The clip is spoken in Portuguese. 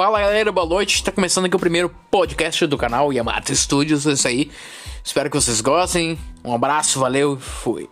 Fala galera, boa noite. Está começando aqui o primeiro podcast do canal Yamato Studios. É isso aí. Espero que vocês gostem. Um abraço, valeu, fui.